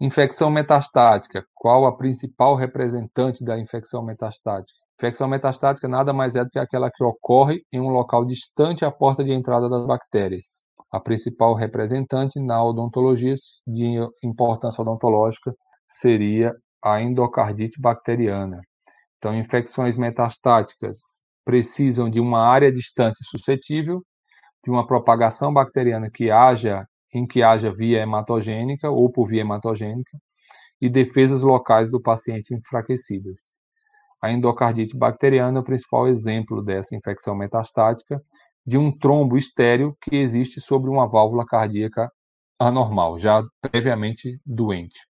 Infecção metastática. Qual a principal representante da infecção metastática? Infecção metastática nada mais é do que aquela que ocorre em um local distante à porta de entrada das bactérias. A principal representante na odontologia de importância odontológica seria a endocardite bacteriana. Então, infecções metastáticas precisam de uma área distante suscetível, de uma propagação bacteriana que haja em que haja via hematogênica ou por via hematogênica e defesas locais do paciente enfraquecidas. A endocardite bacteriana é o principal exemplo dessa infecção metastática de um trombo estéreo que existe sobre uma válvula cardíaca anormal, já previamente doente.